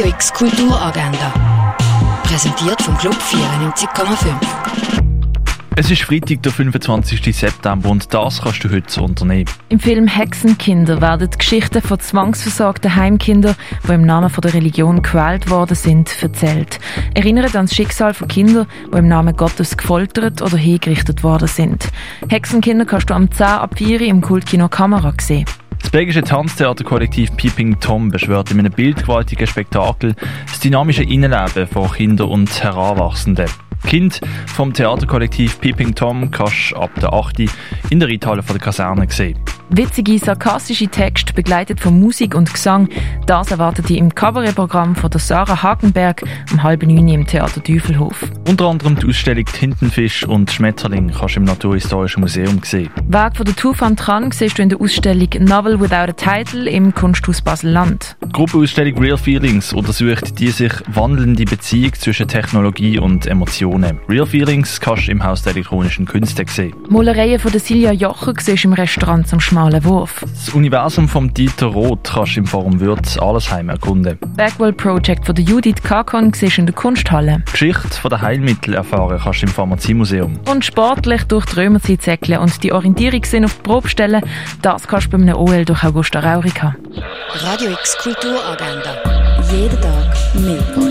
Radio X Kulturagenda. Präsentiert vom Club 94,5. Es ist Freitag, der 25. September und das kannst du heute unternehmen. Im Film Hexenkinder werden die Geschichten von zwangsversorgten Heimkindern, die im Namen der Religion gequält worden sind, erzählt. Erinnert an das Schicksal von Kindern, die im Namen Gottes gefoltert oder hingerichtet worden sind. Hexenkinder kannst du am 10 ab 4 im Kultkino Kamera sehen. Das belgische Tanztheaterkollektiv Peeping Tom beschwört in einem bildgewaltigen Spektakel das dynamische Innenleben von Kindern und Heranwachsenden. Kind vom Theaterkollektiv Peeping Tom kannst du ab der 8. in der Reithalle von der Kaserne sehen. Witzige, sarkastische Texte, begleitet von Musik und Gesang, das erwartet ihr im Kabarettprogramm von der Sarah Hagenberg um halb neun im Theater Teufelhof. Unter anderem die Ausstellung Tintenfisch und Schmetterling kannst du im Naturhistorischen Museum sehen. Weg von der Tufan dran siehst du in der Ausstellung Novel Without a Title im Kunsthaus Basel-Land. Die Gruppenausstellung Real Feelings untersucht die sich wandelnde Beziehung zwischen Technologie und Emotionen. Real Feelings kannst du im Haus der elektronischen Künste sehen. Malereien von der Silja Jocher siehst du im Restaurant zum Schmal schmalen Wurf. Das Universum von Dieter Roth kannst du im Forum Würz Allesheim erkunden. Backwell Project von der Judith Kakon siehst in der Kunsthalle. Die Geschichte von der Heilmittel erfahren kannst du im Pharmaziemuseum. Und sportlich durch die Römerzeit säckeln und die Orientierung sind auf die Probestellen, das kannst du bei einem OL durch Augusta Raurica. Radio X Kulturagenda. Jeden Tag mehr.